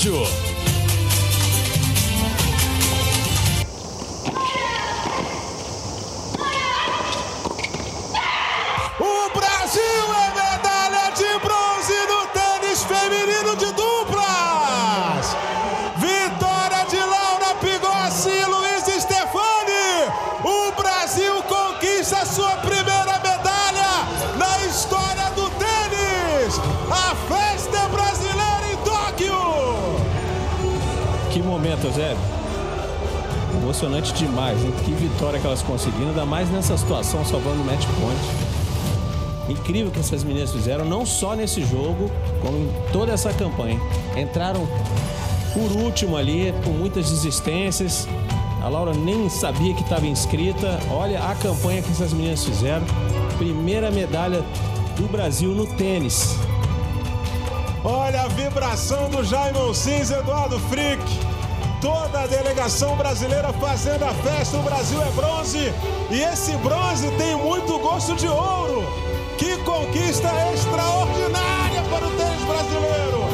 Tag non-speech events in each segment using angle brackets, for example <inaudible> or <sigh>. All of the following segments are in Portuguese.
Pódio. Emocionante demais, hein? Que vitória que elas conseguiram, ainda mais nessa situação, salvando o match point. Incrível que essas meninas fizeram, não só nesse jogo, como em toda essa campanha. Entraram por último ali, com muitas desistências. A Laura nem sabia que estava inscrita. Olha a campanha que essas meninas fizeram. Primeira medalha do Brasil no tênis. Olha a vibração do Jaime Cinza, Eduardo Frick toda a delegação brasileira fazendo a festa. O Brasil é bronze e esse bronze tem muito gosto de ouro. Que conquista extraordinária para o tênis brasileiro.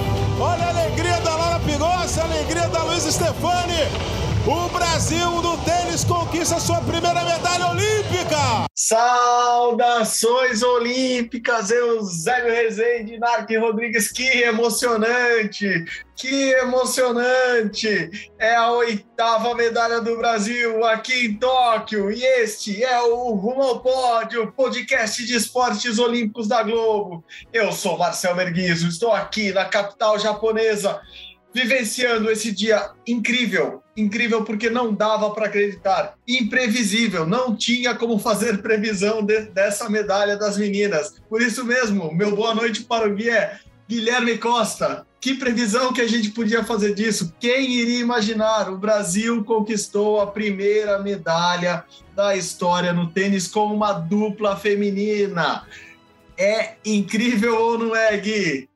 Olha a alegria da Laura Pigossi, a alegria da Luiz Stefani. O Brasil do tênis conquista sua primeira medalha olímpica. Saudações olímpicas, Eusébio Rezende, Narc Rodrigues, que emocionante! Que emocionante! É a oitava medalha do Brasil aqui em Tóquio e este é o Rumo ao Pódio, podcast de esportes olímpicos da Globo. Eu sou Marcel Merguizo, estou aqui na capital japonesa vivenciando esse dia incrível, incrível porque não dava para acreditar, imprevisível, não tinha como fazer <laughs> previsão de, dessa medalha das meninas. Por isso mesmo, meu boa noite para o guia Guilherme Costa. Que previsão que a gente podia fazer disso? Quem iria imaginar? O Brasil conquistou a primeira medalha da história no tênis com uma dupla feminina. É incrível ou não é, Gui?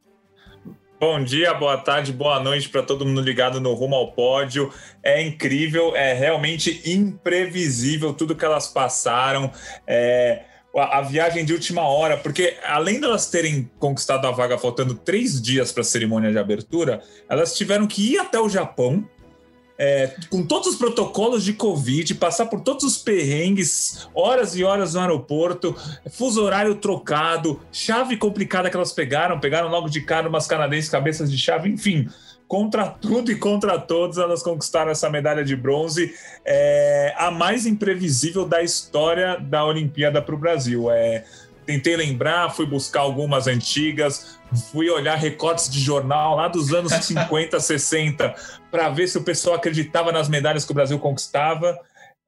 Bom dia, boa tarde, boa noite para todo mundo ligado no Rumo ao Pódio. É incrível, é realmente imprevisível tudo que elas passaram. É, a, viagem de última hora, porque além delas terem conquistado a vaga faltando três dias para a cerimônia de abertura, elas tiveram que ir até o Japão é, com todos os protocolos de Covid, passar por todos os perrengues, horas e horas no aeroporto, fuso horário trocado, chave complicada que elas pegaram, pegaram logo de cara umas canadenses cabeças de chave, enfim. Contra tudo e contra todos, elas conquistaram essa medalha de bronze, é, a mais imprevisível da história da Olimpíada para o Brasil. É, tentei lembrar, fui buscar algumas antigas, fui olhar recortes de jornal lá dos anos 50, 60, para ver se o pessoal acreditava nas medalhas que o Brasil conquistava.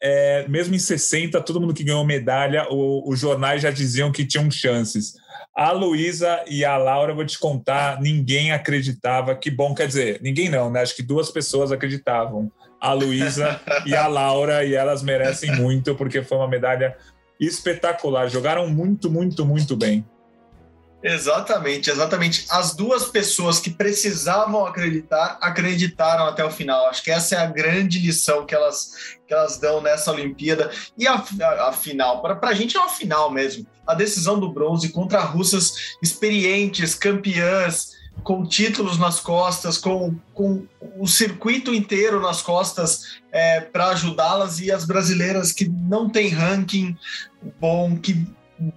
É, mesmo em 60, todo mundo que ganhou medalha, os jornais já diziam que tinham chances. A Luísa e a Laura, vou te contar, ninguém acreditava. Que bom, quer dizer, ninguém não, né? Acho que duas pessoas acreditavam. A Luísa <laughs> e a Laura, e elas merecem muito, porque foi uma medalha espetacular. Jogaram muito, muito, muito bem. Exatamente, exatamente. As duas pessoas que precisavam acreditar, acreditaram até o final. Acho que essa é a grande lição que elas, que elas dão nessa Olimpíada. E a, a, a final, para a gente é uma final mesmo. A decisão do bronze contra russas experientes, campeãs, com títulos nas costas, com, com o circuito inteiro nas costas é, para ajudá-las, e as brasileiras que não têm ranking bom, que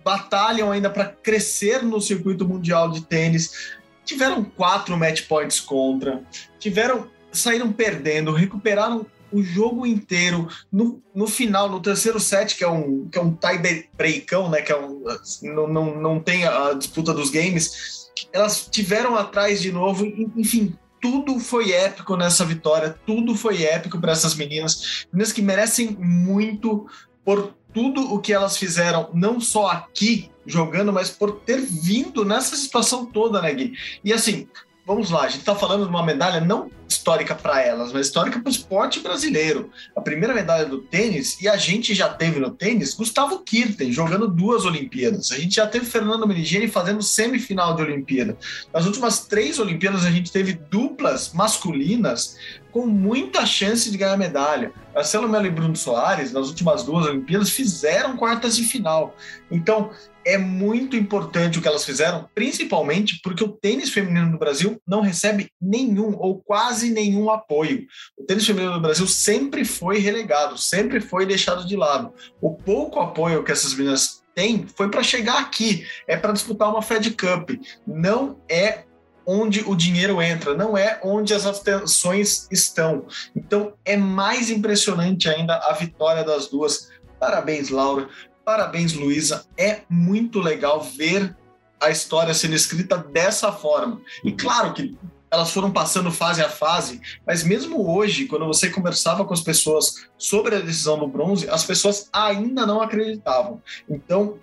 batalham ainda para crescer no circuito mundial de tênis, tiveram quatro match points contra, tiveram saíram perdendo, recuperaram o jogo inteiro no, no final, no terceiro set, que é um, que é um tie breakão, né? Que é um, não, não, não tem a disputa dos games elas tiveram atrás de novo, enfim, tudo foi épico nessa vitória, tudo foi épico para essas meninas, meninas que merecem muito por tudo o que elas fizeram, não só aqui jogando, mas por ter vindo nessa situação toda, né, Gui? E assim, vamos lá, a gente está falando de uma medalha não histórica para elas, mas histórica para o esporte brasileiro. A primeira medalha do tênis, e a gente já teve no tênis, Gustavo Kirten, jogando duas Olimpíadas. A gente já teve Fernando Menigeni fazendo semifinal de Olimpíada. Nas últimas três Olimpíadas, a gente teve duplas masculinas com muita chance de ganhar medalha. Marcelo Melo e Bruno Soares, nas últimas duas Olimpíadas, fizeram quartas de final. Então, é muito importante o que elas fizeram, principalmente porque o tênis feminino no Brasil não recebe nenhum ou quase nenhum apoio. O tênis feminino no Brasil sempre foi relegado, sempre foi deixado de lado. O pouco apoio que essas meninas têm foi para chegar aqui, é para disputar uma Fed Cup. Não é onde o dinheiro entra, não é onde as atenções estão. Então é mais impressionante ainda a vitória das duas. Parabéns, Laura. Parabéns, Luísa. É muito legal ver a história sendo escrita dessa forma. E claro que elas foram passando fase a fase, mas mesmo hoje, quando você conversava com as pessoas sobre a decisão do bronze, as pessoas ainda não acreditavam. Então,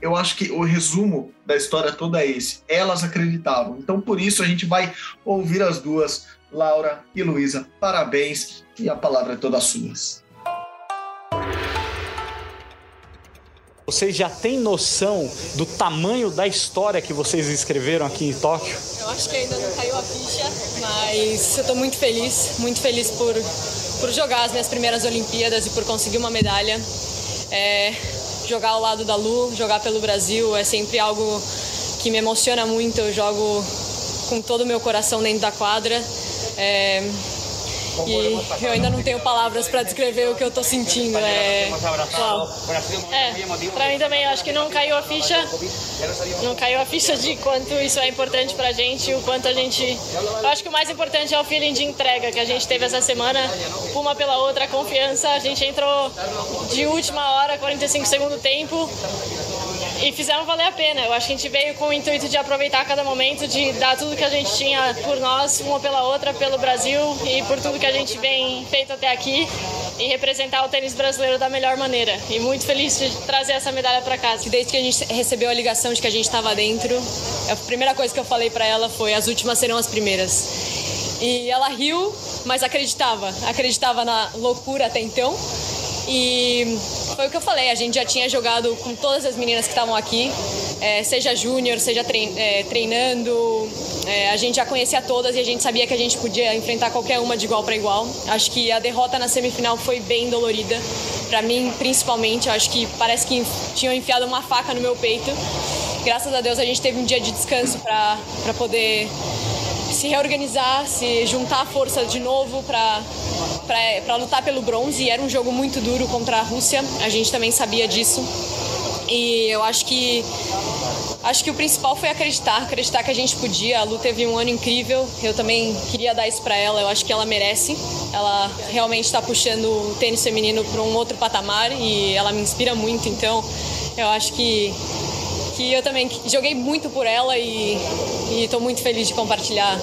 eu acho que o resumo da história toda é esse. Elas acreditavam. Então, por isso, a gente vai ouvir as duas, Laura e Luísa. Parabéns e a palavra é toda sua. Vocês já têm noção do tamanho da história que vocês escreveram aqui em Tóquio? Eu acho que ainda não caiu a ficha, mas eu estou muito feliz, muito feliz por, por jogar as minhas primeiras Olimpíadas e por conseguir uma medalha. É, jogar ao lado da Lu, jogar pelo Brasil é sempre algo que me emociona muito. Eu jogo com todo o meu coração dentro da quadra. É, e eu ainda não tenho palavras para descrever o que eu estou sentindo. É, uau. é, para mim também, acho que não caiu a ficha, não caiu a ficha de quanto isso é importante para a gente, o quanto a gente. Eu acho que o mais importante é o feeling de entrega que a gente teve essa semana, uma pela outra, a confiança. A gente entrou de última hora, 45 segundo tempo, e fizeram valer a pena. Eu acho que a gente veio com o intuito de aproveitar cada momento, de dar tudo que a gente tinha por nós, uma pela outra, pelo Brasil e por tudo que a gente vem feito até aqui e representar o tênis brasileiro da melhor maneira. E muito feliz de trazer essa medalha para casa. Desde que a gente recebeu a ligação de que a gente estava dentro, a primeira coisa que eu falei para ela foi: as últimas serão as primeiras. E ela riu, mas acreditava, acreditava na loucura até então. E foi o que eu falei, a gente já tinha jogado com todas as meninas que estavam aqui, é, seja júnior, seja trein, é, treinando, é, a gente já conhecia todas e a gente sabia que a gente podia enfrentar qualquer uma de igual para igual. Acho que a derrota na semifinal foi bem dolorida, para mim principalmente, acho que parece que tinham enfiado uma faca no meu peito. Graças a Deus a gente teve um dia de descanso para poder se reorganizar, se juntar força de novo para lutar pelo bronze. E era um jogo muito duro contra a Rússia, a gente também sabia disso. E eu acho que acho que o principal foi acreditar, acreditar que a gente podia. A Lu teve um ano incrível. Eu também queria dar isso para ela. Eu acho que ela merece. Ela realmente está puxando o tênis feminino para um outro patamar e ela me inspira muito. Então, eu acho que que eu também joguei muito por ela e estou muito feliz de compartilhar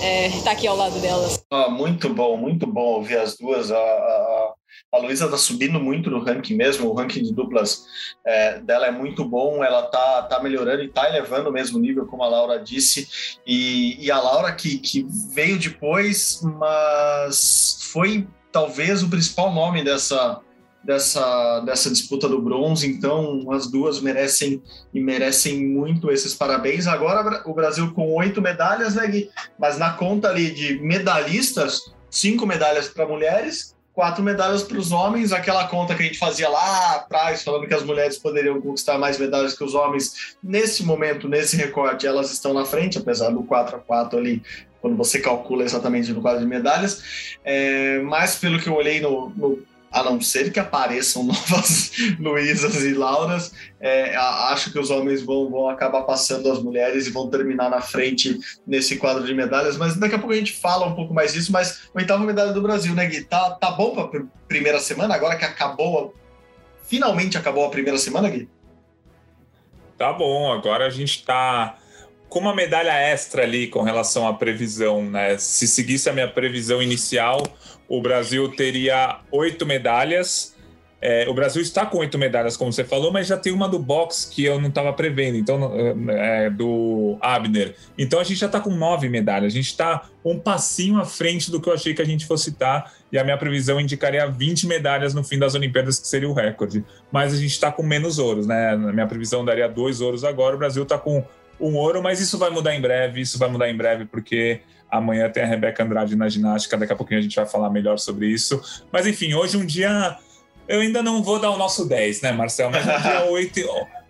é, estar tá aqui ao lado delas. Ah, muito bom, muito bom ouvir as duas. A, a, a Luísa está subindo muito no ranking mesmo, o ranking de duplas é, dela é muito bom, ela tá, tá melhorando e está elevando o mesmo nível, como a Laura disse. E, e a Laura que, que veio depois, mas foi talvez o principal nome dessa, dessa, dessa disputa do bronze, então as duas merecem e merecem muito esses parabéns. Agora o Brasil com oito medalhas, né, Gui? Mas na conta ali de medalhistas, cinco medalhas para mulheres, quatro medalhas para os homens, aquela conta que a gente fazia lá atrás, falando que as mulheres poderiam conquistar mais medalhas que os homens. Nesse momento, nesse recorte, elas estão na frente, apesar do 4 a 4 ali, quando você calcula exatamente no quadro de medalhas. É, mas pelo que eu olhei no, no a não ser que apareçam <laughs> novas Luísas e Lauras, é, acho que os homens vão, vão acabar passando as mulheres e vão terminar na frente nesse quadro de medalhas, mas daqui a pouco a gente fala um pouco mais disso, mas oitava medalha do Brasil, né, Gui? Tá, tá bom para primeira semana, agora que acabou, finalmente acabou a primeira semana, Gui? Tá bom, agora a gente tá com uma medalha extra ali com relação à previsão, né? Se seguisse a minha previsão inicial, o Brasil teria oito medalhas, é, o Brasil está com oito medalhas, como você falou, mas já tem uma do boxe que eu não estava prevendo, então é, do Abner. Então a gente já está com nove medalhas. A gente está um passinho à frente do que eu achei que a gente fosse estar. E a minha previsão indicaria 20 medalhas no fim das Olimpíadas, que seria o recorde. Mas a gente está com menos ouros, né? Na minha previsão daria dois ouros agora. O Brasil está com um ouro, mas isso vai mudar em breve. Isso vai mudar em breve porque amanhã tem a Rebeca Andrade na ginástica. Daqui a pouquinho a gente vai falar melhor sobre isso. Mas enfim, hoje um dia eu ainda não vou dar o nosso 10, né, Marcel? Mas um dia <laughs> 8,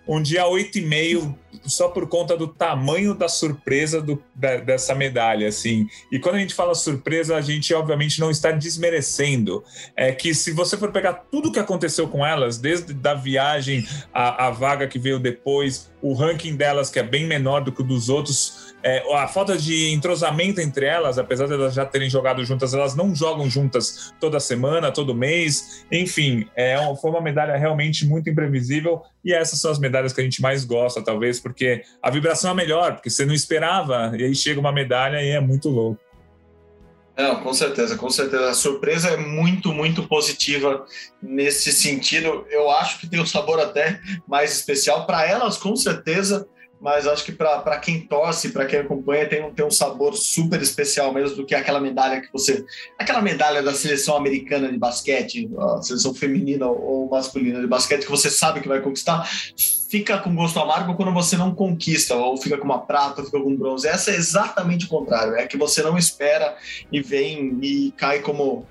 um dia 8 e meio, só por conta do tamanho da surpresa do, da, dessa medalha, assim. E quando a gente fala surpresa, a gente obviamente não está desmerecendo. É que se você for pegar tudo o que aconteceu com elas, desde da viagem, a, a vaga que veio depois, o ranking delas que é bem menor do que o dos outros, é, a falta de entrosamento entre elas, apesar de elas já terem jogado juntas, elas não jogam juntas toda semana, todo mês. Enfim, é, foi uma medalha realmente muito imprevisível e essas são as medalhas que a gente mais gosta, talvez, porque a vibração é melhor, porque você não esperava e aí chega uma medalha e é muito louco. Não, com certeza, com certeza. A surpresa é muito, muito positiva nesse sentido. Eu acho que tem um sabor até mais especial para elas, com certeza mas acho que para quem torce, para quem acompanha, tem, tem um sabor super especial mesmo do que aquela medalha que você. Aquela medalha da seleção americana de basquete, a seleção feminina ou masculina de basquete, que você sabe que vai conquistar, fica com gosto amargo quando você não conquista, ou fica com uma prata, ou fica com bronze. Essa é exatamente o contrário, é que você não espera e vem e cai como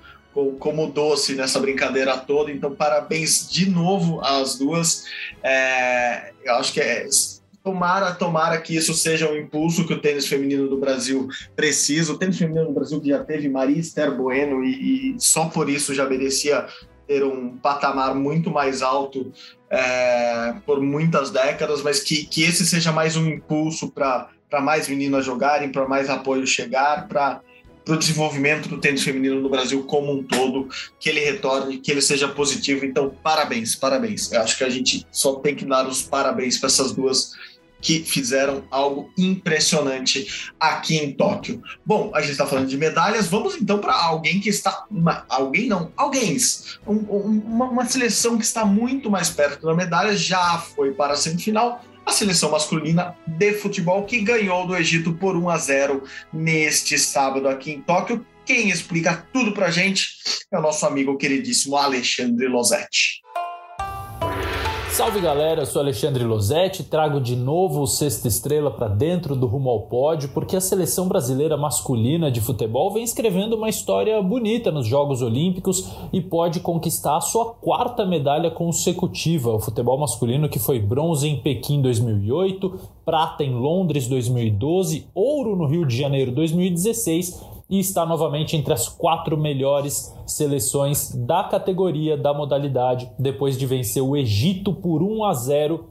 como doce nessa brincadeira toda. Então, parabéns de novo às duas. É, eu acho que é Tomara, tomara que isso seja um impulso que o tênis feminino do Brasil precisa. O tênis feminino do Brasil que já teve Maria Esther Bueno e, e só por isso já merecia ter um patamar muito mais alto é, por muitas décadas, mas que, que esse seja mais um impulso para mais meninas jogarem, para mais apoio chegar, para o desenvolvimento do tênis feminino no Brasil como um todo, que ele retorne, que ele seja positivo. Então, parabéns, parabéns. Eu acho que a gente só tem que dar os parabéns para essas duas que fizeram algo impressionante aqui em Tóquio. Bom, a gente está falando de medalhas, vamos então para alguém que está. Uma, alguém não, alguém. Um, um, uma, uma seleção que está muito mais perto da medalha, já foi para a semifinal. A seleção masculina de futebol que ganhou do Egito por 1 a 0 neste sábado aqui em Tóquio. Quem explica tudo para a gente é o nosso amigo queridíssimo Alexandre Losetti. Salve galera, eu sou Alexandre Losetti, trago de novo o Sexta Estrela para dentro do Rumo ao Pódio, porque a seleção brasileira masculina de futebol vem escrevendo uma história bonita nos Jogos Olímpicos e pode conquistar a sua quarta medalha consecutiva. O futebol masculino que foi bronze em Pequim 2008, prata em Londres 2012, ouro no Rio de Janeiro 2016 e está novamente entre as quatro melhores seleções da categoria da modalidade, depois de vencer o Egito por 1 a 0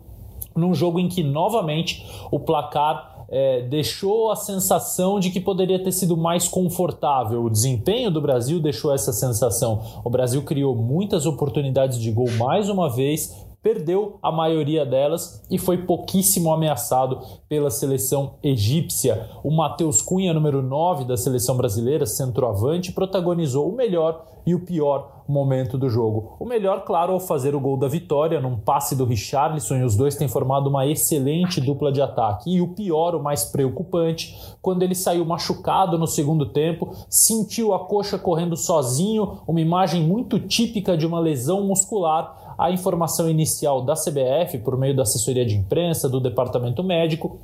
num jogo em que novamente o placar é, deixou a sensação de que poderia ter sido mais confortável. O desempenho do Brasil deixou essa sensação. O Brasil criou muitas oportunidades de gol mais uma vez, perdeu a maioria delas e foi pouquíssimo ameaçado pela seleção egípcia. O Matheus Cunha, número 9 da seleção brasileira, centroavante, protagonizou o melhor e o pior momento do jogo. O melhor, claro, ao fazer o gol da vitória num passe do Richarlison e os dois têm formado uma excelente dupla de ataque. E o pior, o mais preocupante, quando ele saiu machucado no segundo tempo, sentiu a coxa correndo sozinho, uma imagem muito típica de uma lesão muscular a informação inicial da CBF, por meio da assessoria de imprensa, do departamento médico,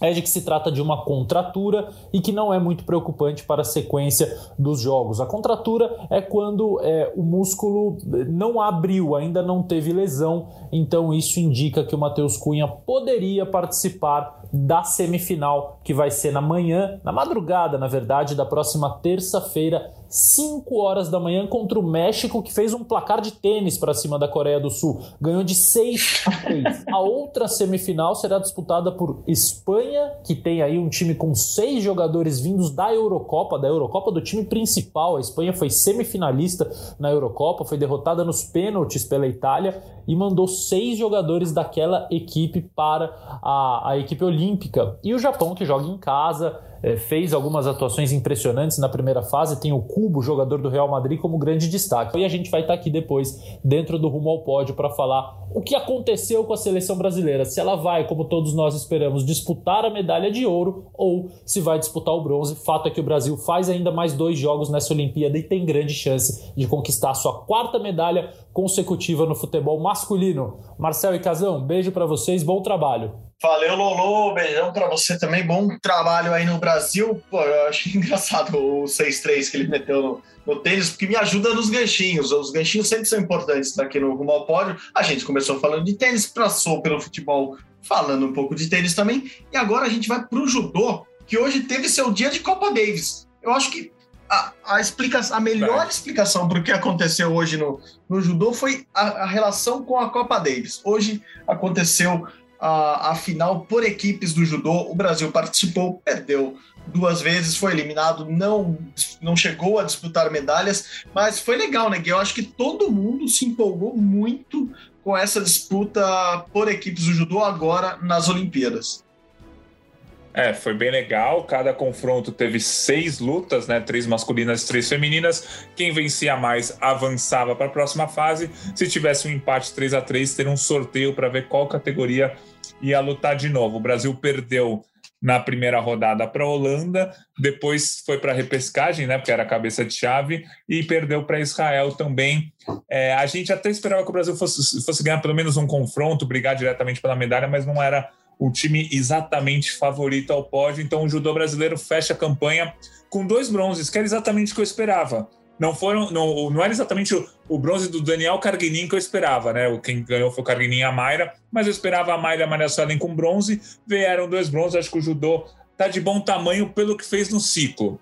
é de que se trata de uma contratura e que não é muito preocupante para a sequência dos jogos. A contratura é quando é, o músculo não abriu, ainda não teve lesão, então isso indica que o Matheus Cunha poderia participar da semifinal, que vai ser na manhã, na madrugada, na verdade, da próxima terça-feira, 5 horas da manhã contra o México, que fez um placar de tênis para cima da Coreia do Sul. Ganhou de 6 a 3. A outra semifinal será disputada por Espanha, que tem aí um time com seis jogadores vindos da Eurocopa, da Eurocopa do time principal. A Espanha foi semifinalista na Eurocopa, foi derrotada nos pênaltis pela Itália e mandou seis jogadores daquela equipe para a, a equipe olímpica. E o Japão, que joga em casa, fez algumas atuações impressionantes na primeira fase. Tem o Cubo, jogador do Real Madrid, como grande destaque. E a gente vai estar aqui depois, dentro do Rumo ao Pódio, para falar o que aconteceu com a seleção brasileira. Se ela vai, como todos nós esperamos, disputar a medalha de ouro ou se vai disputar o bronze. Fato é que o Brasil faz ainda mais dois jogos nessa Olimpíada e tem grande chance de conquistar sua quarta medalha consecutiva no futebol masculino. Marcel e Casão, beijo para vocês, bom trabalho. Valeu, Lolo. Beijão para você também. Bom trabalho aí no Brasil. Pô, eu achei <laughs> engraçado o 6-3 que ele meteu no, no, tênis, porque me ajuda nos ganchinhos. Os ganchinhos sempre são importantes aqui no Rumo ao Pódio. A gente começou falando de tênis, passou pelo futebol falando um pouco de tênis também. E agora a gente vai para o judô, que hoje teve seu dia de Copa Davis. Eu acho que a, a, explicação, a melhor vai. explicação para o que aconteceu hoje no, no judô foi a, a, relação com a Copa Davis. Hoje aconteceu a, a final por equipes do judô. O Brasil participou, perdeu duas vezes, foi eliminado, não, não chegou a disputar medalhas, mas foi legal, né? Eu acho que todo mundo se empolgou muito com essa disputa por equipes do judô agora nas Olimpíadas. É, foi bem legal. Cada confronto teve seis lutas, né? Três masculinas e três femininas. Quem vencia mais avançava para a próxima fase. Se tivesse um empate 3 a 3 teria um sorteio para ver qual categoria ia lutar de novo. O Brasil perdeu na primeira rodada para a Holanda, depois foi para a repescagem, né, porque era cabeça de chave, e perdeu para Israel também. É, a gente até esperava que o Brasil fosse, fosse ganhar pelo menos um confronto, brigar diretamente pela medalha, mas não era o time exatamente favorito ao pódio. Então o judô brasileiro fecha a campanha com dois bronzes, que era exatamente o que eu esperava. Não foram, não, não era exatamente o, o bronze do Daniel Carguinin que eu esperava, né? Quem ganhou foi o Carguinin e a Mayra, mas eu esperava a Mayra e a Maria Suelen com bronze. Vieram dois bronzes, acho que o judô tá de bom tamanho pelo que fez no ciclo.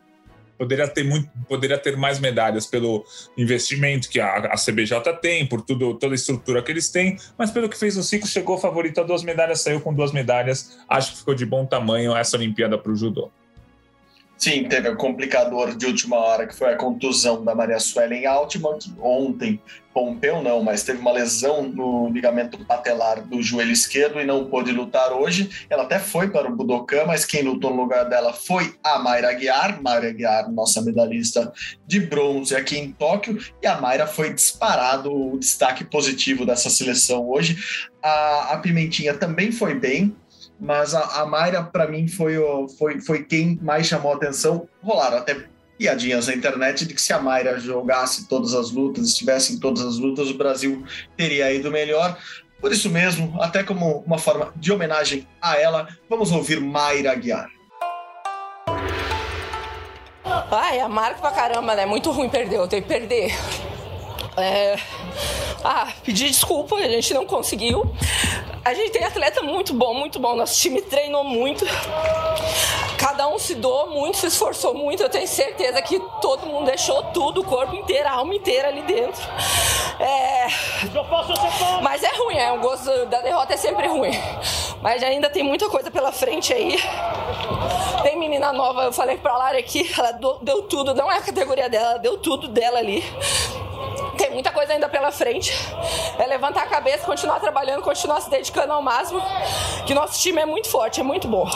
Poderia ter muito, poderia ter mais medalhas pelo investimento que a, a CBJ tem, por tudo, toda a estrutura que eles têm, mas pelo que fez no ciclo, chegou favorito a duas medalhas, saiu com duas medalhas. Acho que ficou de bom tamanho essa Olimpíada para o judô. Sim, teve o complicador de última hora, que foi a contusão da Maria Suelen Altman, que ontem rompeu, não, mas teve uma lesão no ligamento patelar do joelho esquerdo e não pôde lutar hoje. Ela até foi para o Budokan, mas quem lutou no lugar dela foi a Mayra Guiar, Mayra Guiar, nossa medalhista de bronze aqui em Tóquio, e a Mayra foi disparado o destaque positivo dessa seleção hoje. A, a Pimentinha também foi bem, mas a, a Mayra, para mim, foi, o, foi, foi quem mais chamou a atenção. Rolaram até piadinhas na internet de que se a Mayra jogasse todas as lutas, estivesse em todas as lutas, o Brasil teria ido melhor. Por isso mesmo, até como uma forma de homenagem a ela, vamos ouvir Mayra Aguiar. Ai, amargo pra caramba, né? Muito ruim perder, eu tenho que perder. É... Ah, pedir desculpa, a gente não conseguiu. A gente tem atleta muito bom, muito bom. Nosso time treinou muito. Cada um se doou muito, se esforçou muito. Eu tenho certeza que todo mundo deixou tudo, o corpo inteiro, a alma inteira ali dentro. É... Mas é ruim, é. O gosto da derrota é sempre ruim. Mas ainda tem muita coisa pela frente aí. Tem menina nova, eu falei pra Lara aqui, ela deu tudo, não é a categoria dela, ela deu tudo dela ali. Muita coisa ainda pela frente. É levantar a cabeça, continuar trabalhando, continuar se dedicando ao máximo. Que nosso time é muito forte, é muito bom.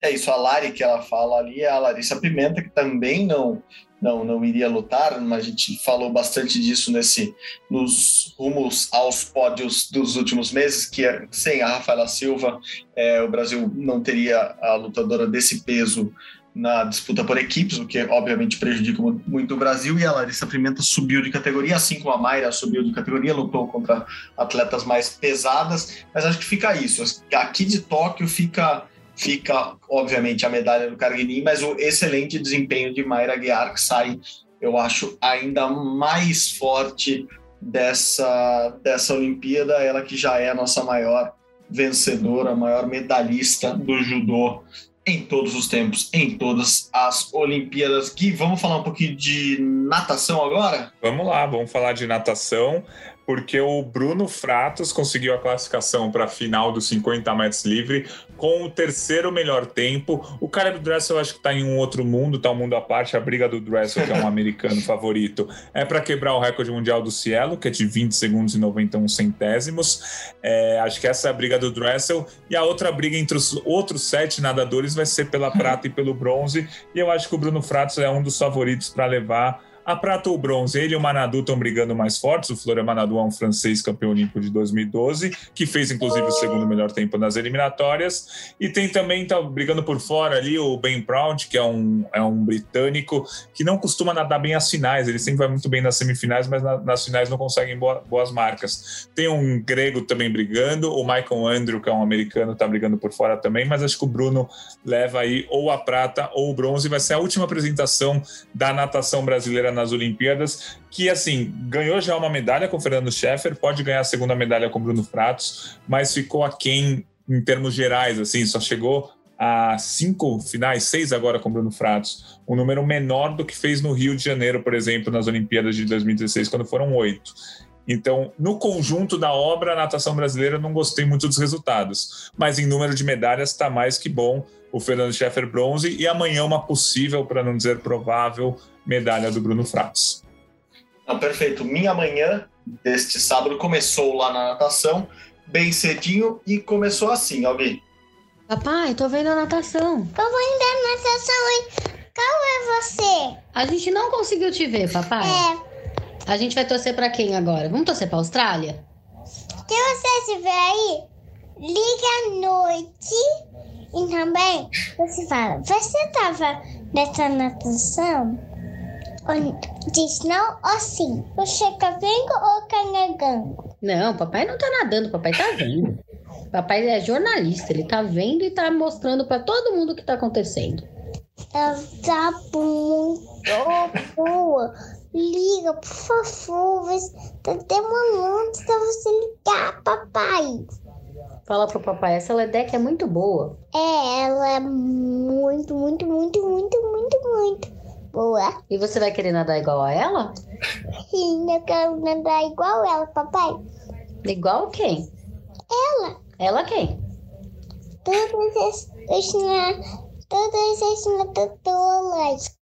É isso, a Lari que ela fala ali é a Larissa Pimenta, que também não não não iria lutar, mas a gente falou bastante disso nesse nos rumos aos pódios dos últimos meses, que é, sem a Rafaela Silva, é, o Brasil não teria a lutadora desse peso na disputa por equipes, o que obviamente prejudica muito o Brasil, e a Larissa Pimenta subiu de categoria, assim como a Mayra subiu de categoria, lutou contra atletas mais pesadas, mas acho que fica isso. Aqui de Tóquio fica, fica obviamente, a medalha do Carguini, mas o excelente desempenho de Mayra Guiar, que sai, eu acho, ainda mais forte dessa, dessa Olimpíada, ela que já é a nossa maior vencedora, maior medalhista do judô em todos os tempos, em todas as Olimpíadas. Gui, vamos falar um pouquinho de natação agora? Vamos lá, vamos falar de natação. Porque o Bruno Fratos conseguiu a classificação para a final dos 50 metros livre com o terceiro melhor tempo. O cara do Dressel eu acho que está em um outro mundo, está um mundo à parte. A briga do Dressel, que é um <laughs> americano favorito, é para quebrar o recorde mundial do Cielo, que é de 20 segundos e 91 centésimos. É, acho que essa é a briga do Dressel. E a outra briga entre os outros sete nadadores vai ser pela prata e pelo bronze. E eu acho que o Bruno Fratos é um dos favoritos para levar a prata ou bronze, ele e o Manadu estão brigando mais fortes. O Florian Manadu é um francês campeão olímpico de 2012, que fez inclusive o segundo melhor tempo nas eliminatórias. E tem também, tá brigando por fora ali, o Ben Proud, que é um, é um britânico que não costuma nadar bem as finais. Ele sempre vai muito bem nas semifinais, mas na, nas finais não conseguem boa, boas marcas. Tem um grego também brigando, o Michael Andrew, que é um americano, está brigando por fora também, mas acho que o Bruno leva aí ou a prata ou o bronze. Vai ser a última apresentação da natação brasileira nas Olimpíadas, que assim, ganhou já uma medalha com Fernando Scheffer, pode ganhar a segunda medalha com Bruno Fratos, mas ficou aquém em termos gerais, assim, só chegou a cinco finais, seis agora com Bruno Fratos, um número menor do que fez no Rio de Janeiro, por exemplo, nas Olimpíadas de 2016, quando foram oito. Então, no conjunto da obra, a natação brasileira não gostei muito dos resultados, mas em número de medalhas está mais que bom o Fernando Scheffer bronze e amanhã uma possível, para não dizer provável, medalha do Bruno Fratos. Não, perfeito. Minha manhã deste sábado começou lá na natação, bem cedinho, e começou assim, alguém. Papai, tô vendo a natação. Tô vendo a natação, hein? Qual é você? A gente não conseguiu te ver, papai. É. A gente vai torcer pra quem agora? Vamos torcer pra Austrália? Se você estiver aí, liga à noite e também você fala, você tava nessa natação? Ou diz não ou sim? Você tá vendo ou tá negando? Não, papai não tá nadando, papai tá vendo. papai é jornalista, ele tá vendo e tá mostrando pra todo mundo o que tá acontecendo. Ela tá muito boa. Liga, por favor. Você tá demorando pra você ligar, papai. Fala pro papai, essa Ledeck é muito boa. É, ela é muito, muito, muito, muito, muito, muito boa. E você vai querer nadar igual a ela? Sim, eu quero nadar igual ela, papai. Igual quem? Ela. Ela quem? Todas as, as, todas as nadadoras.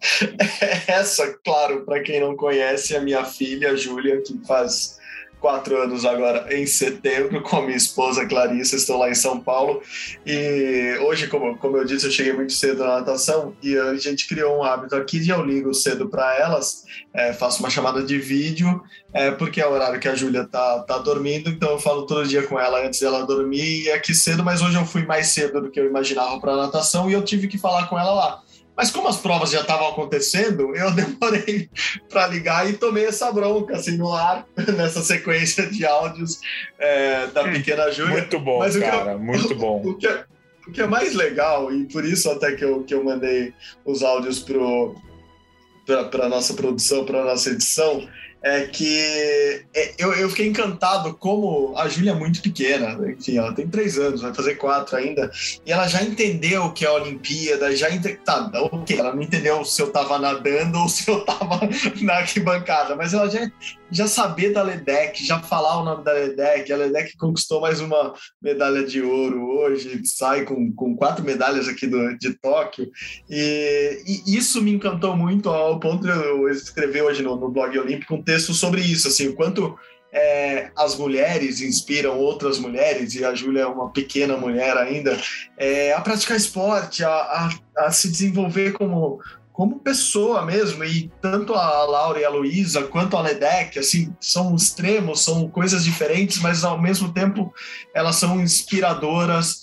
<laughs> Essa, claro, para quem não conhece, é a minha filha, Júlia, que faz quatro anos agora em setembro, com a minha esposa Clarissa, estou lá em São Paulo. E hoje, como, como eu disse, eu cheguei muito cedo na natação e a gente criou um hábito aqui de eu ligo cedo para elas, é, faço uma chamada de vídeo, é, porque é o horário que a Júlia tá, tá dormindo, então eu falo todo dia com ela antes dela dormir e aqui cedo, mas hoje eu fui mais cedo do que eu imaginava para natação e eu tive que falar com ela lá. Mas como as provas já estavam acontecendo, eu <laughs> demorei para ligar e tomei essa bronca assim no ar, <laughs> nessa sequência de áudios é, da pequena Júlia. Muito bom, Mas que eu- cara, muito bom. <laughs> O que, é, o que é mais legal, e por isso até que eu, que eu mandei os áudios para a nossa produção, para a nossa edição, é que é, eu, eu fiquei encantado como a Júlia é muito pequena, enfim, ela tem três anos, vai fazer quatro ainda, e ela já entendeu o que é a Olimpíada, já ente... tá, ok, ela não entendeu se eu tava nadando ou se eu tava <laughs> na arquibancada, mas ela já, já saber da Ledeck, já falar o nome da Ledeck, a Ledeck conquistou mais uma medalha de ouro hoje, sai com, com quatro medalhas aqui do, de Tóquio, e, e isso me encantou muito ao ponto de eu escrever hoje no, no blog Olímpico um texto sobre isso, assim, o quanto é, as mulheres inspiram outras mulheres, e a Júlia é uma pequena mulher ainda, é, a praticar esporte, a, a, a se desenvolver como, como pessoa mesmo, e tanto a Laura e a Luísa quanto a Ledeck, assim, são extremos, são coisas diferentes, mas ao mesmo tempo elas são inspiradoras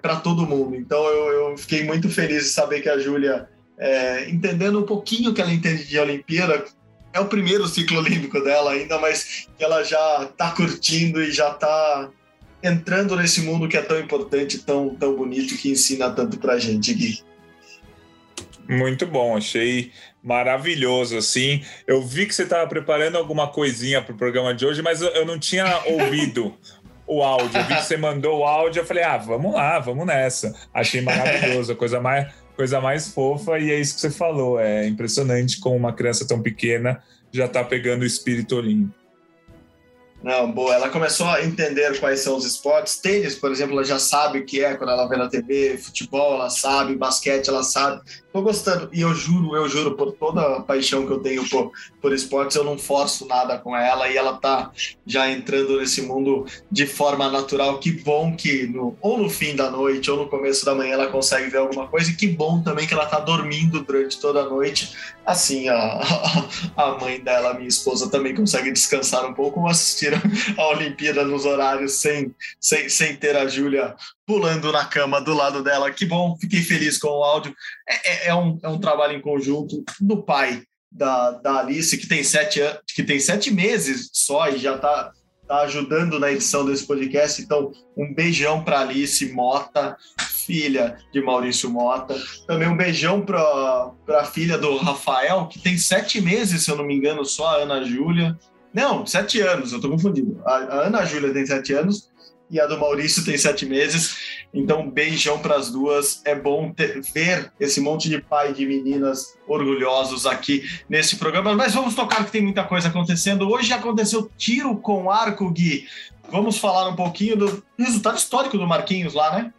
para todo mundo. Então eu, eu fiquei muito feliz de saber que a Júlia, é, entendendo um pouquinho que ela entende de Olimpíada, é o primeiro ciclo olímpico dela ainda, mas que ela já está curtindo e já está entrando nesse mundo que é tão importante, tão, tão bonito, que ensina tanto pra gente, Gui. Muito bom, achei maravilhoso, assim. Eu vi que você estava preparando alguma coisinha para o programa de hoje, mas eu, não tinha <laughs> ouvido o áudio. Eu vi que você mandou o áudio, eu falei, ah, vamos lá, vamos nessa. Achei <laughs> maravilhoso, coisa mais, coisa mais fofa, e é isso que você falou. É impressionante como uma criança tão pequena já está pegando o espírito olímpico. Não, boa. Ela começou a entender quais são os esportes. Tênis, por exemplo, ela já sabe o que é quando ela vê na TV. Futebol, ela sabe. Basquete, ela sabe. Tô gostando. E eu juro, eu juro, por toda a paixão que eu tenho por, por esportes, eu não forço nada com ela. E ela tá já entrando nesse mundo de forma natural. Que bom que no, ou no fim da noite ou no começo da manhã ela consegue ver alguma coisa. E que bom também que ela tá dormindo durante toda a noite. Assim, a, a mãe dela, minha esposa, também consegue descansar um pouco, assistir a Olimpíada nos horários sem, sem, sem ter a Júlia pulando na cama do lado dela. Que bom, fiquei feliz com o áudio. É, é, é, um, é um trabalho em conjunto do pai da, da Alice, que tem sete, que tem sete meses só e já está tá ajudando na edição desse podcast. Então, um beijão para Alice Mota, filha de Maurício Mota. Também um beijão para a filha do Rafael, que tem sete meses, se eu não me engano, só a Ana Júlia. Não, sete anos, eu estou confundindo. A, a Ana Júlia tem sete anos e a do Maurício tem sete meses. Então, beijão para as duas. É bom ter, ver esse monte de pai de meninas orgulhosos aqui nesse programa. Mas vamos tocar que tem muita coisa acontecendo. Hoje aconteceu tiro com arco, Gui. Vamos falar um pouquinho do resultado histórico do Marquinhos lá, né?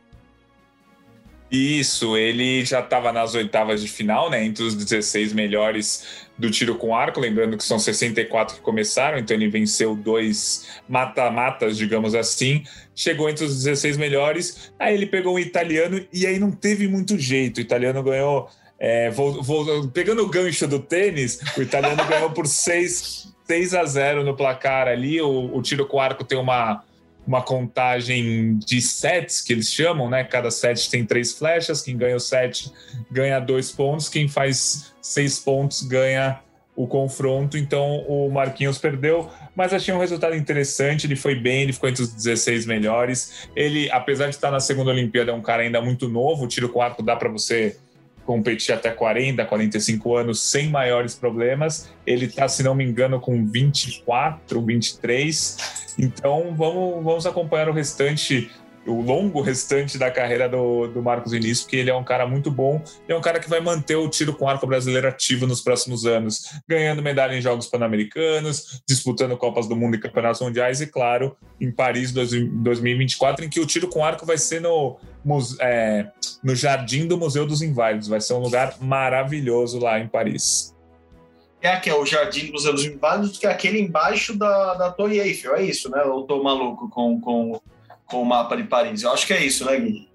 Isso, ele já estava nas oitavas de final, né? Entre os 16 melhores do tiro com arco, lembrando que são 64 que começaram, então ele venceu dois mata-matas, digamos assim, chegou entre os 16 melhores, aí ele pegou um italiano e aí não teve muito jeito, o italiano ganhou, é, vou, vou, pegando o gancho do tênis, o italiano ganhou por 6, 6 a 0 no placar ali, o, o tiro com arco tem uma uma contagem de sets que eles chamam, né? Cada set tem três flechas. Quem ganha o set ganha dois pontos. Quem faz seis pontos ganha o confronto. Então o Marquinhos perdeu, mas achei um resultado interessante. Ele foi bem, ele ficou entre os 16 melhores. Ele, apesar de estar na segunda Olimpíada, é um cara ainda muito novo. O tiro com arco dá para você competir até 40, 45 anos sem maiores problemas. Ele está, se não me engano, com 24, 23. Então vamos, vamos acompanhar o restante o longo restante da carreira do, do Marcos Vinícius, porque ele é um cara muito bom e é um cara que vai manter o tiro com arco brasileiro ativo nos próximos anos, ganhando medalha em Jogos Pan-Americanos, disputando Copas do Mundo e Campeonatos Mundiais e, claro, em Paris 2024, em que o tiro com arco vai ser no, é, no Jardim do Museu dos Inválidos. Vai ser um lugar maravilhoso lá em Paris. É que é o Jardim do Museu dos Inválidos, que é aquele embaixo da, da Torre Eiffel, é isso, né? Eu tô maluco com, com com o mapa de Paris. Eu acho que é isso, né, Gui?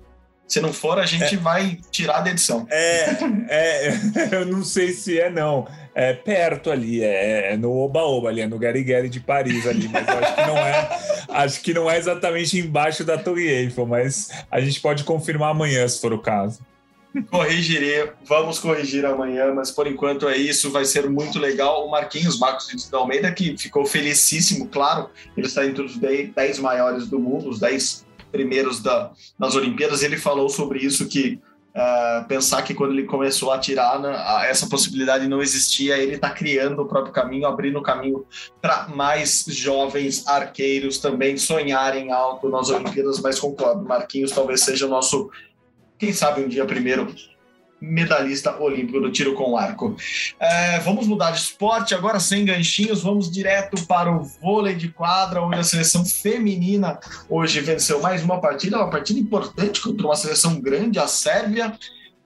Se não for, a gente é. vai tirar da edição. É, é, <laughs> eu não sei se é, não. É perto ali, é, é no Oba-Oba ali, é no Garigueri de Paris ali, mas acho que não é, <laughs> acho que não é exatamente embaixo da Torre Eiffel, mas a gente pode confirmar amanhã, se for o caso. Corrigirei, vamos corrigir amanhã, mas por enquanto é isso, vai ser muito legal. O Marquinhos, Marcos da Almeida, que ficou felicíssimo, claro, ele está entre os 10 maiores do mundo, os 10 primeiros da, nas Olimpíadas. Ele falou sobre isso, que uh, pensar que quando ele começou a atirar, né, essa possibilidade não existia, ele está criando o próprio caminho, abrindo o caminho para mais jovens arqueiros também sonharem alto nas Olimpíadas, mas concordo, Marquinhos talvez seja o nosso quem sabe um dia primeiro medalhista olímpico do tiro com arco. É, vamos mudar de esporte agora sem ganchinhos, vamos direto para o vôlei de quadra, onde a seleção feminina hoje venceu mais uma partida, uma partida importante contra uma seleção grande, a Sérvia.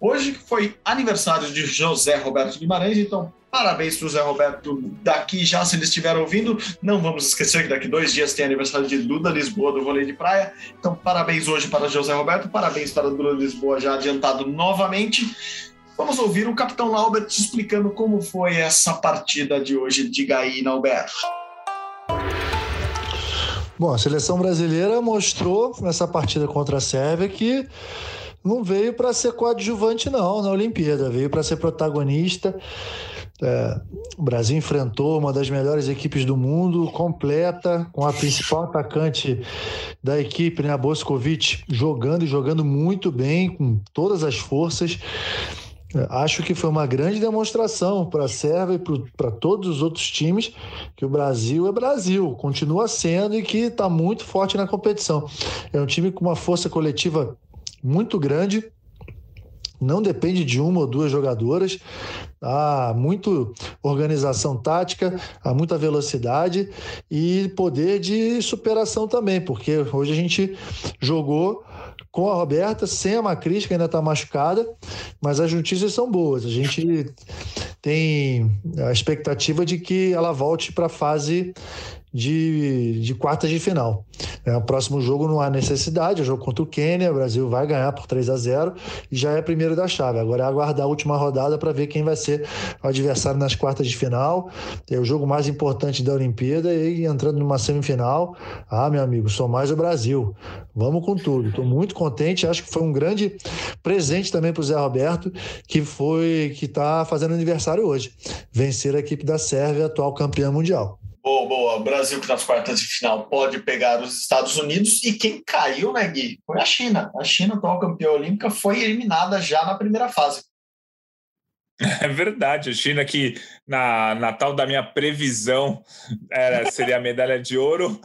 Hoje foi aniversário de José Roberto Guimarães, então Parabéns para o Zé Roberto daqui já, se eles estiveram ouvindo. Não vamos esquecer que daqui dois dias tem aniversário de Duda Lisboa do vôlei de praia. Então, parabéns hoje para José Roberto, parabéns para Duda Lisboa já adiantado novamente. Vamos ouvir o capitão Laubert explicando como foi essa partida de hoje. Diga aí, Alberto. Bom, a seleção brasileira mostrou nessa partida contra a Sérvia que não veio para ser coadjuvante, não, na Olimpíada, veio para ser protagonista. É, o Brasil enfrentou uma das melhores equipes do mundo, completa, com a principal atacante da equipe, né, a Boscovic, jogando e jogando muito bem, com todas as forças. É, acho que foi uma grande demonstração para a Sérvia e para todos os outros times que o Brasil é Brasil, continua sendo e que está muito forte na competição. É um time com uma força coletiva muito grande não depende de uma ou duas jogadoras. Há muito organização tática, há muita velocidade e poder de superação também, porque hoje a gente jogou com a Roberta, sem a Macris, que ainda está machucada, mas as notícias são boas. A gente tem a expectativa de que ela volte para a fase de, de quartas de final. É, o próximo jogo não há necessidade, é o jogo contra o Quênia, o Brasil vai ganhar por 3 a 0 e já é primeiro da chave. Agora é aguardar a última rodada para ver quem vai ser o adversário nas quartas de final. É o jogo mais importante da Olimpíada e entrando numa semifinal. Ah, meu amigo, sou mais o Brasil. Vamos com tudo. Estou muito contente, acho que foi um grande presente também para o Zé Roberto, que foi que está fazendo aniversário hoje. Vencer a equipe da Sérvia, atual campeã mundial. Boa, boa. Brasil que nas quartas de final pode pegar os Estados Unidos e quem caiu, né, Gui? Foi a China. A China, atual campeã olímpica, foi eliminada já na primeira fase. É verdade, a China que na, na tal da minha previsão era, seria a medalha de ouro,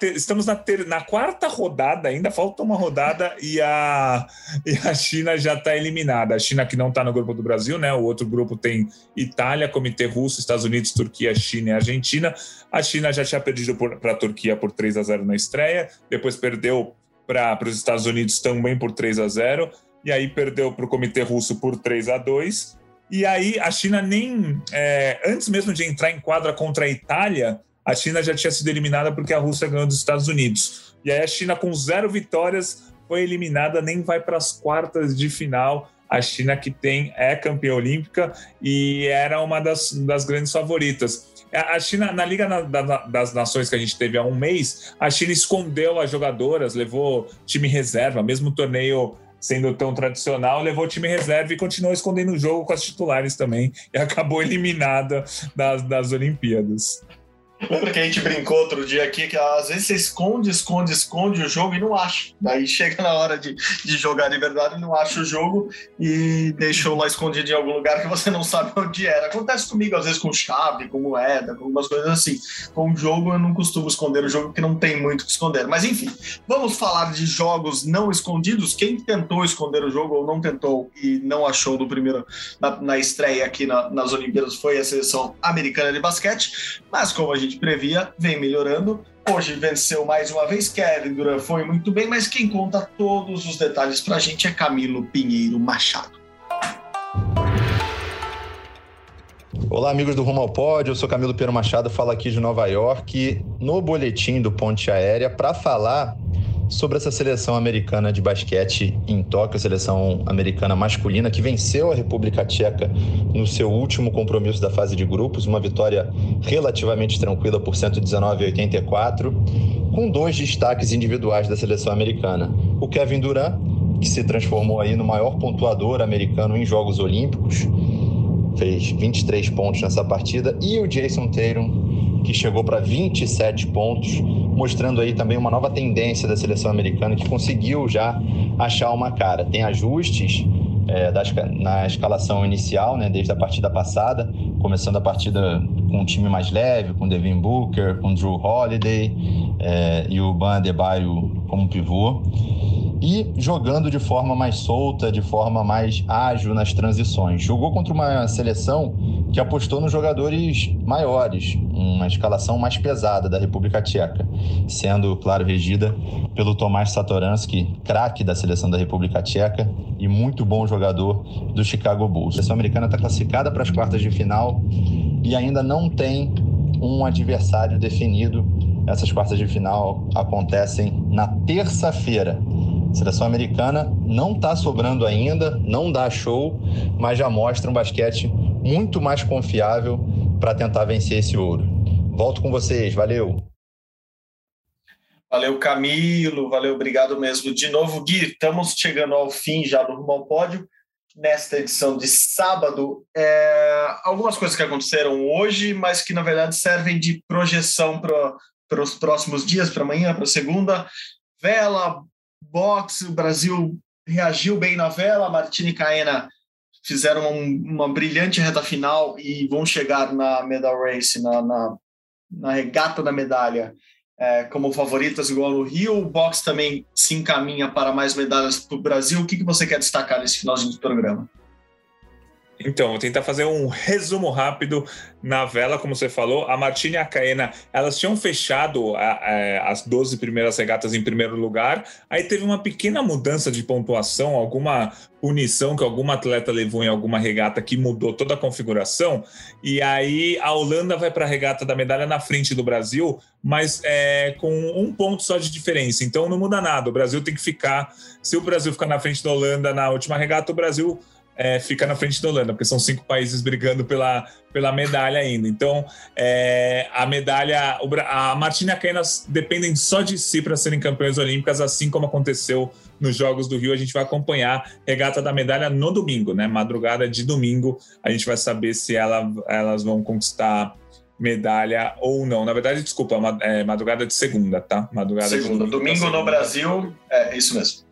ter, estamos na, ter, na, quarta rodada, ainda falta uma rodada e a, e a China já está eliminada. A China que não está no grupo do Brasil, né? O outro grupo tem Itália, Comitê Russo, Estados Unidos, Turquia, China e Argentina. A China já tinha perdido para a Turquia por 3 a 0 na estreia, depois perdeu para os Estados Unidos também por 3 a 0 e aí perdeu para o Comitê Russo por 3 a 2 E aí a China nem é, antes mesmo de entrar em quadra contra a Itália a China já tinha sido eliminada porque a Rússia ganhou dos Estados Unidos. E aí a China, com zero vitórias, foi eliminada, nem vai para as quartas de final. A China, que tem é campeã olímpica e era uma das, das grandes favoritas. A China, na Liga das Nações que a gente teve há um mês, a China escondeu as jogadoras, levou time reserva, mesmo o torneio sendo tão tradicional, levou time reserva e continuou escondendo o jogo com as titulares também, e acabou <laughs> eliminada das, das Olimpíadas. Lembra que a gente brincou outro dia aqui que às vezes você esconde, esconde, esconde o jogo e não acha. Daí chega na hora de, de jogar de verdade, não acha o jogo e deixou lá escondido em algum lugar que você não sabe onde era. Acontece comigo às vezes com chave, com moeda, com algumas coisas assim. Com o jogo eu não costumo esconder o jogo porque não tem muito o que esconder. Mas enfim, vamos falar de jogos não escondidos. Quem tentou esconder o jogo ou não tentou e não achou do primeiro na, na estreia aqui na, nas Olimpíadas foi a seleção americana de basquete. Mas como a gente gente previa, vem melhorando. Hoje venceu mais uma vez. Kevin Durant foi muito bem, mas quem conta todos os detalhes para a gente é Camilo Pinheiro Machado. Olá, amigos do Rumo ao Pódio. Eu sou Camilo Pinheiro Machado, falo aqui de Nova York, no boletim do Ponte Aérea, para falar sobre essa seleção americana de basquete em Tóquio, a seleção americana masculina que venceu a República Tcheca no seu último compromisso da fase de grupos, uma vitória relativamente tranquila por 119 a 84, com dois destaques individuais da seleção americana. O Kevin Durant, que se transformou aí no maior pontuador americano em Jogos Olímpicos, fez 23 pontos nessa partida, e o Jason Tatum, que chegou para 27 pontos, mostrando aí também uma nova tendência da seleção americana que conseguiu já achar uma cara. Tem ajustes é, da, na escalação inicial, né, desde a partida passada, começando a partida com um time mais leve, com Devin Booker, com Drew Holiday é, e o Ban Adebayo como pivô e jogando de forma mais solta, de forma mais ágil nas transições. Jogou contra uma seleção que apostou nos jogadores maiores, uma escalação mais pesada da República Tcheca, sendo, claro, regida pelo Tomás Satoransky, craque da seleção da República Tcheca e muito bom jogador do Chicago Bulls. A seleção americana está classificada para as quartas de final e ainda não tem um adversário definido. Essas quartas de final acontecem na terça-feira. Seleção americana não está sobrando ainda, não dá show, mas já mostra um basquete muito mais confiável para tentar vencer esse ouro. Volto com vocês, valeu! Valeu, Camilo, valeu, obrigado mesmo. De novo, Gui, estamos chegando ao fim já do Rumo ao Pódio. Nesta edição de sábado, é, algumas coisas que aconteceram hoje, mas que na verdade servem de projeção para os próximos dias, para amanhã, para segunda. Vela, boxe, o Brasil reagiu bem na vela, Martini e Caena fizeram uma, uma brilhante reta final e vão chegar na medal race, na, na, na regata da medalha, é, como favoritas, igual no Rio. O boxe também se encaminha para mais medalhas para o Brasil. O que, que você quer destacar nesse finalzinho do programa? Então, vou tentar fazer um resumo rápido na vela, como você falou. A Martina e a Caena, elas tinham fechado a, a, as 12 primeiras regatas em primeiro lugar. Aí teve uma pequena mudança de pontuação, alguma punição que alguma atleta levou em alguma regata que mudou toda a configuração. E aí a Holanda vai para a regata da medalha na frente do Brasil, mas é, com um ponto só de diferença. Então não muda nada. O Brasil tem que ficar. Se o Brasil ficar na frente da Holanda na última regata, o Brasil é, fica na frente da Holanda, porque são cinco países brigando pela, pela medalha ainda. Então, é, a medalha, a Martina e a dependem só de si para serem campeões olímpicas, assim como aconteceu nos Jogos do Rio. A gente vai acompanhar a regata da medalha no domingo, né? Madrugada de domingo, a gente vai saber se ela, elas vão conquistar medalha ou não. Na verdade, desculpa, é madrugada de segunda, tá? Madrugada segunda. de domingo, domingo no Brasil, é isso mesmo.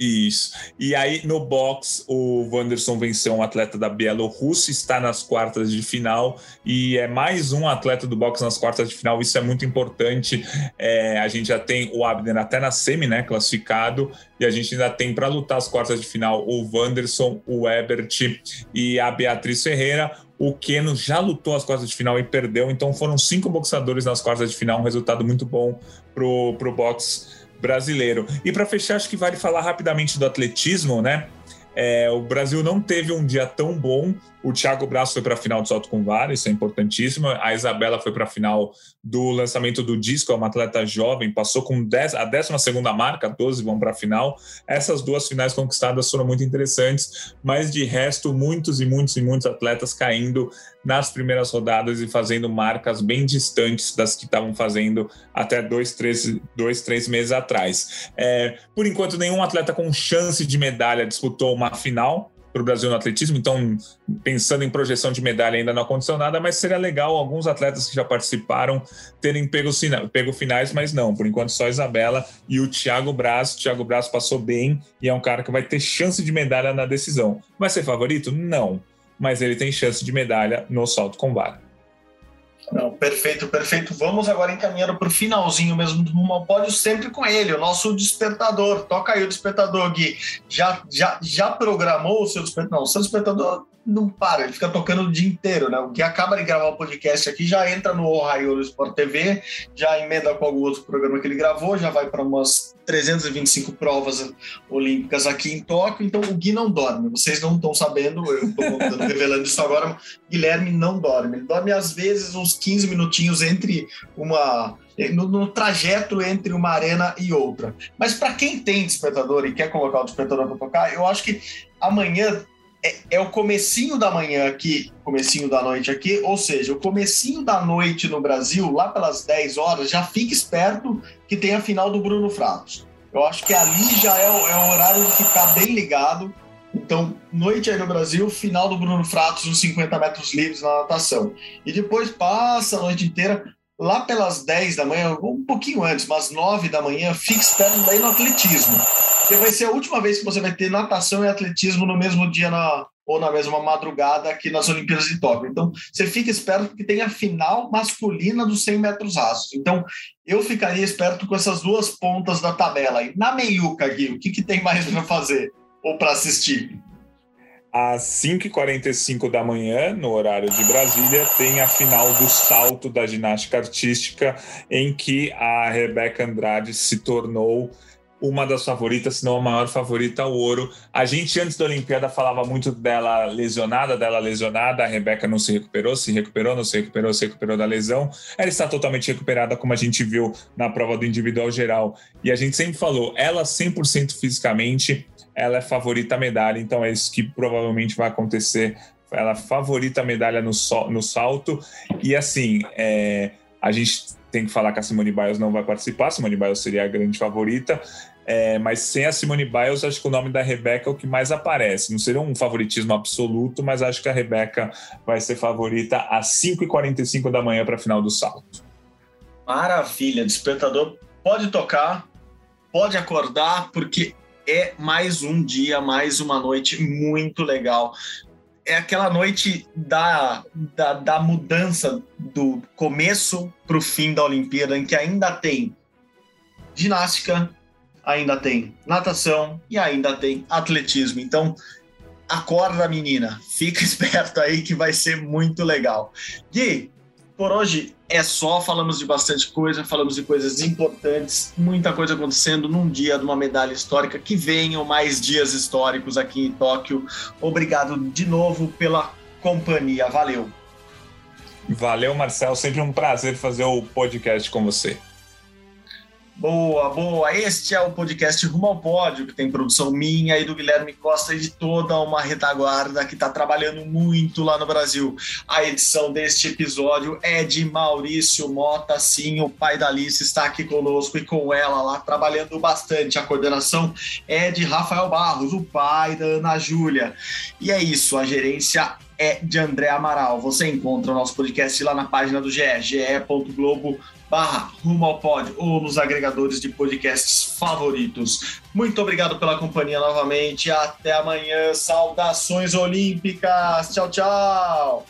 Isso. E aí, no box, o Wanderson venceu um atleta da Bielorrússia, está nas quartas de final e é mais um atleta do box nas quartas de final. Isso é muito importante. É, a gente já tem o Abner até na semi, né, classificado, e a gente ainda tem para lutar as quartas de final o Wanderson, o Ebert e a Beatriz Ferreira. O Keno já lutou as quartas de final e perdeu, então foram cinco boxadores nas quartas de final, um resultado muito bom pro, pro box brasileiro. E para fechar, acho que vale falar rapidamente do atletismo, né? É, o Brasil não teve um dia tão bom. O Thiago Braz foi para a final do salto com vara, isso é importantíssimo. A Isabela foi para a final do lançamento do disco, é uma atleta jovem, passou com 10, a 12 marca, 12 vão para a final. Essas duas finais conquistadas foram muito interessantes, mas de resto, muitos e muitos e muitos atletas caindo nas primeiras rodadas e fazendo marcas bem distantes das que estavam fazendo até dois, três, dois, três meses atrás. É, por enquanto, nenhum atleta com chance de medalha disputou uma final para o Brasil no atletismo, então pensando em projeção de medalha ainda não aconteceu nada, mas seria legal alguns atletas que já participaram terem pego, pego finais, mas não, por enquanto só Isabela e o Thiago Braz. O Thiago Braz passou bem e é um cara que vai ter chance de medalha na decisão. Vai ser favorito? Não, mas ele tem chance de medalha no salto com vara. Não, perfeito, perfeito. Vamos agora encaminhando para o finalzinho mesmo do Rumo ao Pódio, sempre com ele, o nosso despertador. Toca aí o despertador, Gui. Já, já, já programou o seu despertador? Não, o seu despertador não para, ele fica tocando o dia inteiro, né? O que acaba de gravar o podcast aqui já entra no Ohio no Sport TV, já emenda com algum outro programa que ele gravou, já vai para umas 325 provas olímpicas aqui em Tóquio, então o Gui não dorme. Vocês não estão sabendo, eu estou <laughs> revelando isso agora, Guilherme não dorme. Ele dorme às vezes uns 15 minutinhos entre uma no, no, trajeto entre uma arena e outra. Mas para quem tem despertador e quer colocar o despertador para tocar, eu acho que amanhã é, é, o comecinho da manhã aqui, comecinho da noite aqui, ou seja, o comecinho da noite no Brasil, lá pelas 10 horas, já fique esperto que tem a final do Bruno Fratos. Eu acho que ali já é o, é o horário de ficar bem ligado. Então, noite aí no Brasil, final do Bruno Fratos nos 50 metros livres na natação. E depois passa a noite inteira, lá pelas 10 da manhã, um pouquinho antes, mas 9 da manhã, fique esperto daí no atletismo. Vai ser a última vez que você vai ter natação e atletismo no mesmo dia na, ou na mesma madrugada aqui nas Olimpíadas de Tóquio. Então, você fica esperto que tem a final masculina dos 100 metros rasos. Então, eu ficaria esperto com essas duas pontas da tabela. E na meiuca, Gui, o que, que tem mais para fazer ou para assistir? Às 5h45 da manhã, no horário de Brasília, tem a final do salto da ginástica artística, em que a Rebeca Andrade se tornou uma das favoritas, se não a maior favorita ao ouro. A gente, antes da Olimpíada, falava muito dela lesionada, dela lesionada. A Rebeca não se recuperou, se recuperou, não se recuperou, se recuperou da lesão. Ela está totalmente recuperada, como a gente viu na prova do individual geral. E a gente sempre falou, ela 100% fisicamente, ela é favorita a medalha, então é isso que provavelmente vai acontecer. Ela favorita a medalha no, so, no salto. E assim, é, a gente tem que falar que a Simone Biles não vai participar, Simone Biles seria a grande favorita. É, mas sem a Simone Biles, acho que o nome da Rebeca é o que mais aparece. Não seria um favoritismo absoluto, mas acho que a Rebeca vai ser favorita às 5h45 da manhã para a final do salto. Maravilha, despertador pode tocar, pode acordar, porque é mais um dia, mais uma noite muito legal. é aquela noite da, da, da mudança do começo para o fim da Olimpíada, em que ainda tem ginástica, ainda tem natação e ainda tem atletismo. Então, acorda, menina. Fica <laughs> esperto aí que vai ser muito legal. Gui, por hoje é só. Falamos de bastante coisa, falamos de coisas importantes, muita coisa acontecendo num dia de uma medalha histórica. Que venham mais dias históricos aqui em Tóquio. Obrigado de novo pela companhia. Valeu. Valeu, Marcel. Sempre um prazer fazer o podcast com você. Boa, boa. Este é o podcast Rumo ao Pódio, que tem produção minha e do Guilherme Costa e de toda uma retaguarda que está trabalhando muito lá no Brasil. A edição deste episódio é de Maurício Mota, sim, o pai da Alice está aqui conosco e com ela lá trabalhando bastante. A coordenação é de Rafael Barros, o pai da Ana Júlia. E é isso, a gerência é de André Amaral. Você encontra o nosso podcast lá na página do GE, ge.globo barra rumo ao pódio ou nos agregadores de podcasts favoritos. Muito obrigado pela companhia novamente. Até amanhã. Saudações olímpicas. Tchau, tchau.